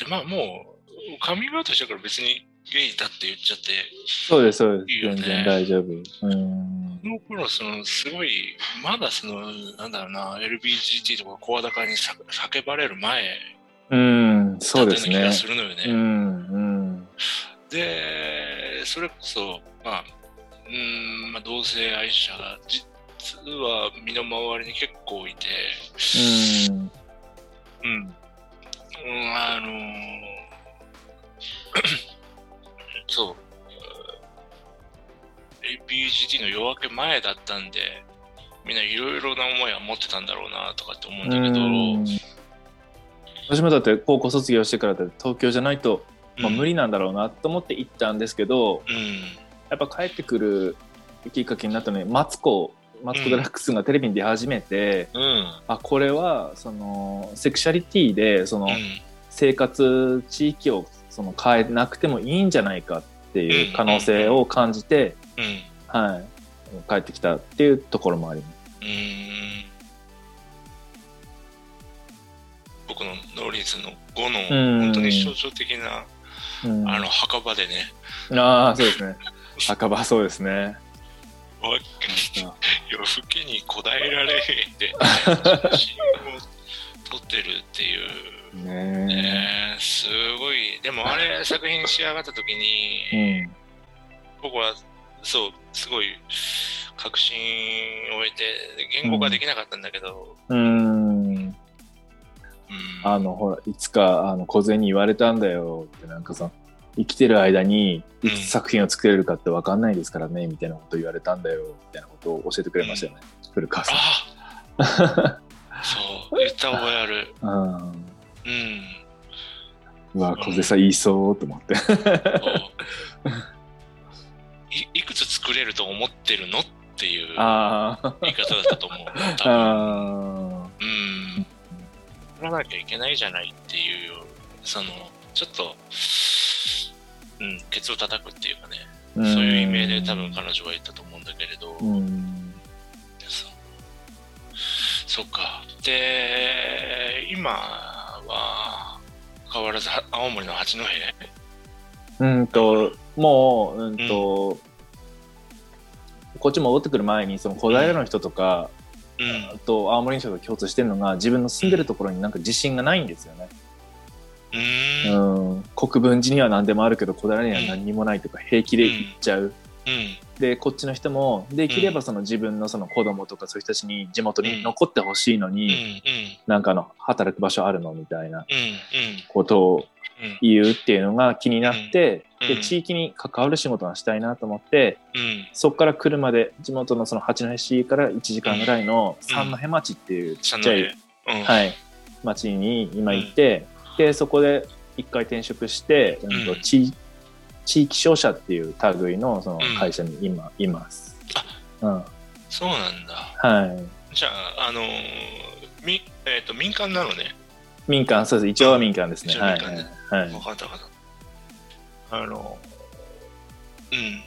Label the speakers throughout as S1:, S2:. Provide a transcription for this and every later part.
S1: でまあもうカミングアウトしたから別にゲイだって言っちゃって
S2: そうです、そうです。
S1: いいよね
S2: 全然大丈夫。うん。
S1: その頃そのすごいまだそのなんだろうな LBGT とか声高にさ叫ばれる前
S2: うん、そうですね
S1: 気が。するのよね。
S2: うん、うん。
S1: でそれこそまあうーん、まあ、同性愛者が実は身の回りに結構いて、
S2: うん。
S1: うん、うんあのーそう、APGT の夜明け前だったんで、みんないろいろな思いは持ってたんだろうなとかって思うんだけど、
S2: うん。私もだって高校卒業してからだって東京じゃないと、まあ、無理なんだろうなと思って行ったんですけど、
S1: うん。
S2: やっぱ帰ってくるきっかけになったのにマツコマツコ・デラックスがテレビに出始めて、
S1: うん。うん。
S2: あこれはそのセクシャリティでその
S1: うん。
S2: 生活地域をその変えなくてもいいんじゃないかっていう可能性を感じて、
S1: うん。
S2: はい、帰ってきたっていうところもあります。
S1: 僕のノーリーズの5
S2: うん
S1: の本当に象徴的な
S2: うん、
S1: あの墓場でね、
S2: ああそうですね墓場そうですね。
S1: 夜更けにこだえられへんで。写真を撮ってるっていう、
S2: ね
S1: ね、すごい。でもあれ作品仕上がった時に、
S2: え。うん
S1: 僕はそうすごい確信を得て言語化できなかったんだけど、
S2: うん。
S1: うん。
S2: あのほらいつかあの小銭言われたんだよってなんかさ生きてる間に作品を作れるかって分かんないですからね、みたいなこと言われたんだよみたいなことを教えてくれましたよね、古川さん。
S1: あ そう言った覚えある。
S2: うん、
S1: うん。
S2: うわ小銭さん言いそうと思って。
S1: いいくつ作れると思ってるのっていう言い方だったと思う。
S2: あ
S1: うん。取らなきゃいけないじゃないっていうそのちょっとうんケツを叩くっていうかね
S2: ー
S1: そういう意味で多分彼女は言ったと思うんだけれど、
S2: うん
S1: そっか。で、今は変わらずは青森の八戸？
S2: うんともううんと、こっち戻ってくる前にその小平の人とか、
S1: うん。
S2: と青森の人が共通してるのが自分の住んでるところになんか自信がないんですよね。
S1: うーん。うん。
S2: うん、国分寺には何でもあるけど小平には何にもないとか平気で言っちゃう。でこっちの人もできればその自分のその子供とかそういう人たちに地元に残ってほしいの
S1: うん。うん。
S2: に、なんかあの働く場所あるのみたいな
S1: うん。
S2: ことを
S1: うん。
S2: 言うっていうのが気になって、
S1: うん
S2: で地域に関わる仕事がしたいなと思って
S1: うん。
S2: そこから車で地元のその八戸市から1時間ぐらいの三戸町っていうちっちゃい、
S1: うん。
S2: はい、町に今行って、でそこで一回転職して、うん地地域商社っていう類のその
S1: うん
S2: 会社に今います。うん
S1: そうなんだ。
S2: はい、
S1: じゃあ、あのーみ、えっ、と、民間なのね。
S2: 民間そうです一応は民間ですね。はい
S1: 民間ね
S2: はい
S1: 分かった分かった。あの、うん。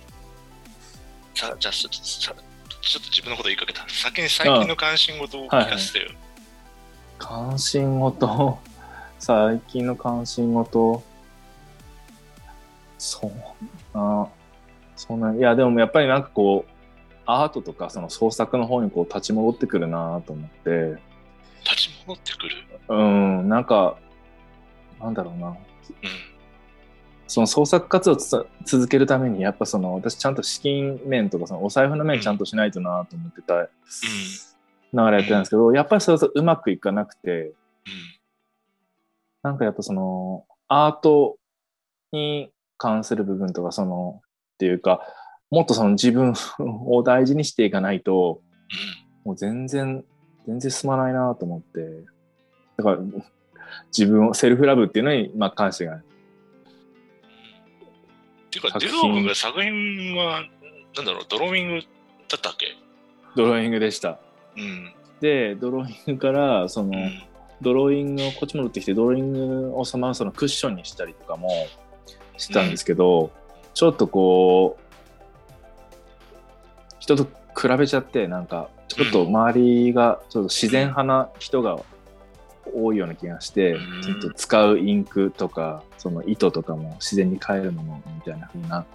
S1: さじゃあちょっと、さちょっと自分のこと言いかけた。先に最近の関心事を聞かせてよ。
S2: 関心事？最近の関心事。そうあそんないやでもやっぱりなんかこうアートとかその創作の方にこう立ち戻ってくるなと思って。
S1: 立ち戻ってくる？
S2: うん。なんかなんだろうな。
S1: うん。
S2: その創作活動をつ続けるためにやっぱその私ちゃんと資金面とかそのお財布の面ちゃんとしないとなと思ってた流れやってたんですけど、やっぱりそれとうまくいかなくて。
S1: うん。
S2: なんかやっぱそのアートに関する部分とかそのっていうかもっとその自分を大事にしていかないともう全然全然進まないなと思って。だから自分をセルフラブっていうのにまあ関してが
S1: っていうか、デ
S2: 作品。
S1: ュオ君が作品は、なんだろう、ドローイングだったっけ？
S2: ドローイングでした。
S1: うん。
S2: でドローイングからその、
S1: うん。
S2: ドローイングをこっち戻ってきてドローイングをそのままそのクッションにしたりとかもしてたんですけど、ちょっとこう人と比べちゃってなんかちょっと周りがちょっと自然派な人が多いような気がして、
S1: うん。
S2: ちょっと使うインクとかその糸とかも自然に変えるものみたいな風な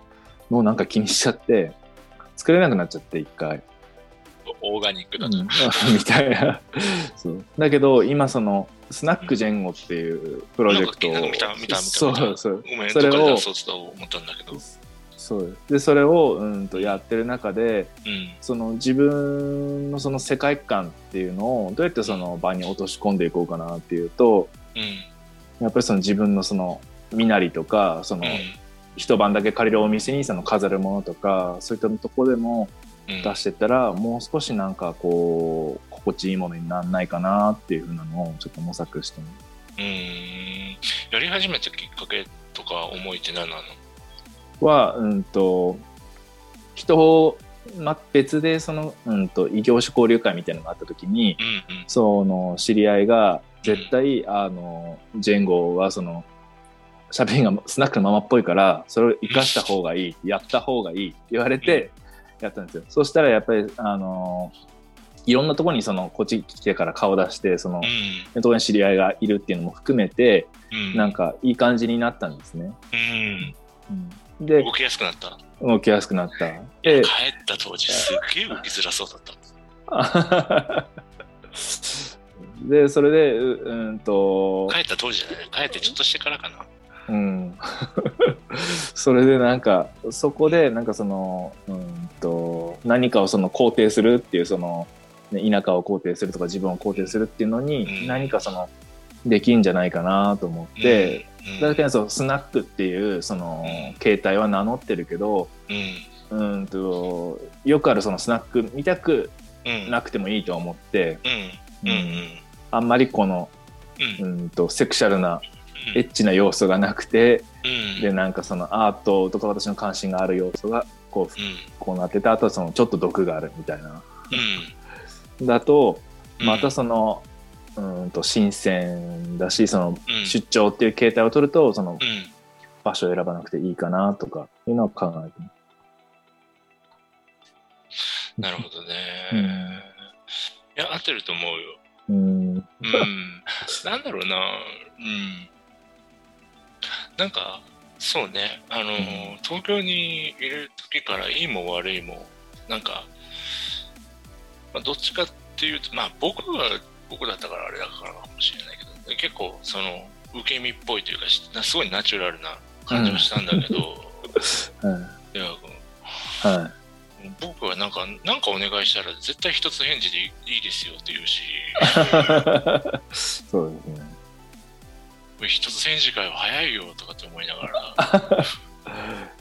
S2: のをなんか気にしちゃって作れなくなっちゃって一回、
S1: オーガニックだと。
S2: うん みたいなそうだけど今そのスナックジェンゴっていうプロジェクトを
S1: なんか見た見た見た
S2: そうそう
S1: ごめん、
S2: それを
S1: そうと思ったんだけど。
S2: そうでそれをうんとやってる中で
S1: うん。
S2: その自分のその世界観っていうのをどうやってその場に落とし込んでいこうかなっていうと
S1: うん。
S2: やっぱりその自分のその身なりとかその
S1: うん。
S2: 一晩だけ借りるお店にその飾るものとかそういったところでも
S1: うん
S2: 出してったらもう少しなんかこう心地いいものにならないかなっていうふうなのをちょっと模索して
S1: うーん。やり始めたきっかけとか思いって何なの？
S2: は、うんと、人を、ま、別でその、うんと、異業種交流会みたいなのがあった時に、
S1: うんうん。
S2: その知り合いが絶対、あの、ジェンゴはその、喋りがスナックのままっぽいから、それを生かした方がいい、やった方がいいって言われて、やったんですよ。そしたらやっぱり、あの、いろんなところにその、こっち来てから顔出して、その、
S1: うん。
S2: ところに知り合いがいるっていうのも含めて、
S1: うん。
S2: なんかいい感じになったんですね。
S1: うん。
S2: うん、で、
S1: 動きやすくなった。
S2: 動きやすくなった。で
S1: 帰った当時すっげえ動きづらそうだった。
S2: で、それで、ううんと、
S1: 帰った当時じゃない。帰ってちょっとしてからかな。
S2: うん。それでなんか、そこでなんかその、うんと、何かをその肯定するっていう、その、ね田舎を肯定するとか自分を肯定するっていうの
S1: うん
S2: に、何かその、できんじゃないかなと思って、
S1: うん、
S2: だけどそうスナックっていうその
S1: うん
S2: 携帯は名乗ってるけど、
S1: うん。
S2: うんと、よくあるそのスナック見たく
S1: うん。
S2: なくてもいいと思って、
S1: うん。うん。うん。
S2: あんまりこの、
S1: うん。
S2: うんと、セクシャルなエッチな要素がなくて、
S1: うん。
S2: で、なんかそのアートとか私の関心がある要素が、こう、
S1: うん。
S2: こうなってて、あとはそのちょっと毒があるみたいな。
S1: うん。
S2: だと、
S1: うん
S2: またその、うんと、新鮮だし、その、
S1: うん
S2: 出張っていう形態を取ると、その
S1: うん。
S2: 場所を選ばなくていいかなとか、いうのを考えて。
S1: なるほどね。
S2: うん
S1: いや、合ってると思うよ。
S2: うん。
S1: うん。なんだろうな。うん。なんか、そうね。あの、東京にいる時からいいも悪いも、なんか、まあ、どっちかっていうと、まあ僕は僕だったからあれだからかもしれないけど、結構その受け身っぽいというか、しすごいナチュラルな感じはしたんだけど、
S2: はい。
S1: いや
S2: は
S1: 僕はなんか、なんかお願いしたら絶対一つ返事でいいいいですよって言うし、
S2: い。そうですね。
S1: 一つ返事会は早いよとかって思いながら、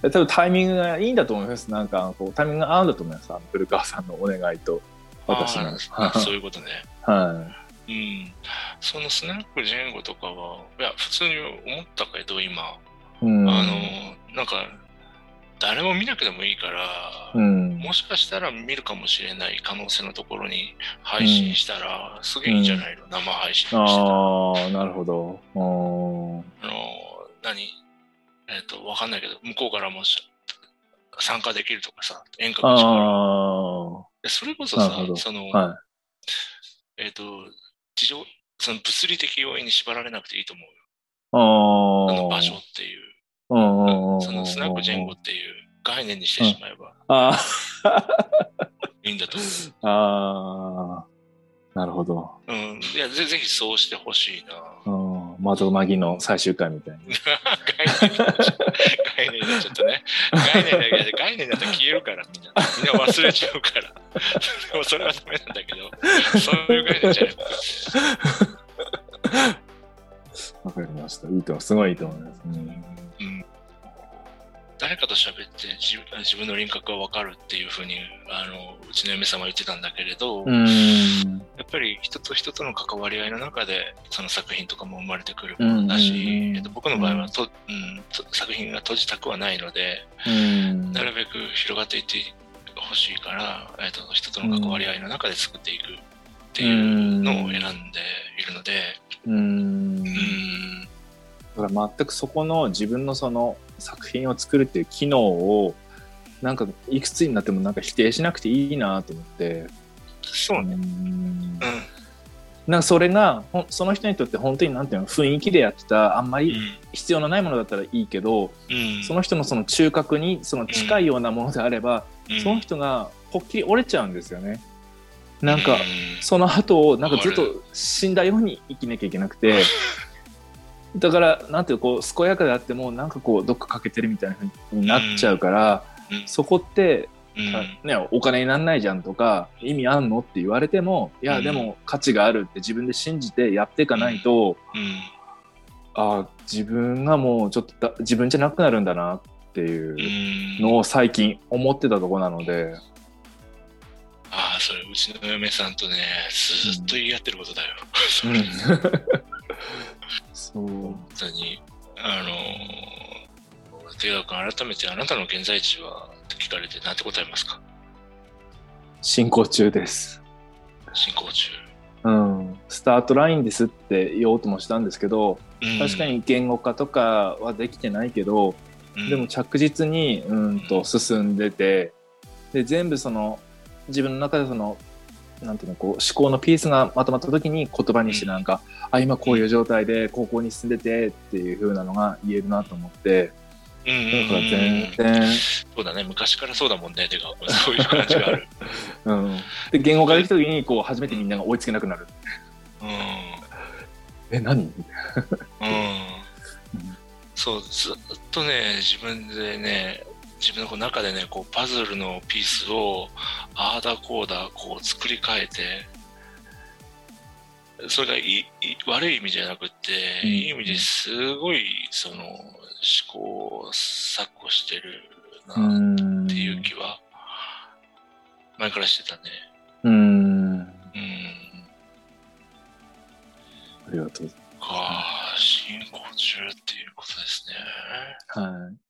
S2: 多分タイミングがいいんだと思います。なんかこうタイミングが合うんだと思います。古川さんのお願いと私の。
S1: そういうことね。
S2: は
S1: うん。そのスナックジェンゴとかは、いや、普通に思ったけど、今、
S2: い。うん。
S1: あの、なんか、誰も見なくてもいいから、
S2: うん。
S1: もしかしたら見るかもしれない可能性のところに配信したら、すげえいいんじゃないの、生配信してたら。あ
S2: ああ、なるほど。うん
S1: の、何？えっ、と、わかんないけど、向こうからもし参加できるとかさ、演歌
S2: あ
S1: が力それこそさその、
S2: は
S1: えっ、と、事情、その物理的要因に縛られなくていいと思うよ。
S2: ああ。
S1: あの場所っていう、
S2: うんうんうん。
S1: そのスナックジェンゴっていう概念にしてしまえば
S2: あ
S1: いいんだと思
S2: あ、あ、なるほど。
S1: う。ん。いや、ぜぜひそうしてほしいな。
S2: うん。窓マギの最終回みたい。
S1: な概念になっちゃったね。概念だけど、概念だと消えるから、みんな。みんな忘れちゃうから。でもそれはダメなんだけど、そういう概念じゃない。
S2: わかりました。いいと。すごいいいと思います。うん
S1: 誰かと喋って自分自分の輪郭が分かるっていうふうにあのうちの嫁様は言ってたんだけれど。やっぱり人と人との関わり合いの中でその作品とかも生まれてくるものだし、えっと、僕の場合はと、うんと作品が閉じたくはないので、
S2: うん。
S1: なるべく広がっていってほしいから、えっと、人との関わり合いの中で作っていくっていうのを選んでいるので、
S2: うーん。
S1: うん
S2: だから全くそこの自分のその作品を作るっていう機能をなんかいくつになってもなんか否定しなくていいなと思って。
S1: そうね、
S2: うん。
S1: うん。
S2: なんかそれがその人にとって本当になんていうの雰囲気でやってたあんまり
S1: うん。
S2: 必要のないものだったらいいけど、
S1: うん。
S2: その人のその中核にその近いようなものであれば、
S1: うん。
S2: その人がぽっきり折れちゃうんですよね。なんか、
S1: うん。
S2: その後をなんかずっと死んだように生きなきゃいけなくて だからなんていうのこう健やかであってもなんかこうどっか欠けてるみたいな風になっちゃうから、
S1: うん。
S2: そこって、
S1: うん。
S2: ね、お金になんないじゃんとか意味あんのって言われてもいや
S1: うん。
S2: でも価値があるって自分で信じてやっていかないと、
S1: うん。
S2: ああ自分がもうちょっとだ自分じゃなくなるんだなっていう
S1: うん。
S2: のを最近思ってたとこなので。
S1: ああそれうちの嫁さんとねずっと言い合ってることだよ、本当にあのー、手川君改めてあなたの現在地はって聞かれて何て答えますか？
S2: 進行中です。
S1: 進行中、
S2: うん、スタートラインですって言おうともしたんですけど、
S1: うん。
S2: 確か、に言語化とかはできてないけど、
S1: うん。
S2: でも着実にうんと進んでてで全部その自分の中でそのなんていうのこう思考のピースがまとまった時に言葉にしてなんか、あ今こういう状態で高校に進んでてっていう風なのが言えるなと思って。
S1: うんうん
S2: だから全然、
S1: そうだね昔からそうだもんね。てかそういう感じがある。
S2: うん、で言語化できた時にこう初めてみんなが追いつけなくなる。
S1: うん。
S2: え何？
S1: うん。そうずっとね自分でね自分のこう中でねこうパズルのピースをああだこうだこう作り変えてそれがいい悪い意味じゃなくって、
S2: うん
S1: いい意味ですごいその思考錯誤してるなっ
S2: ん
S1: ていう気は前からしてたね。
S2: うん
S1: うん。
S2: ありがとうござい
S1: か、進行中っていうことですね。
S2: ます。はい。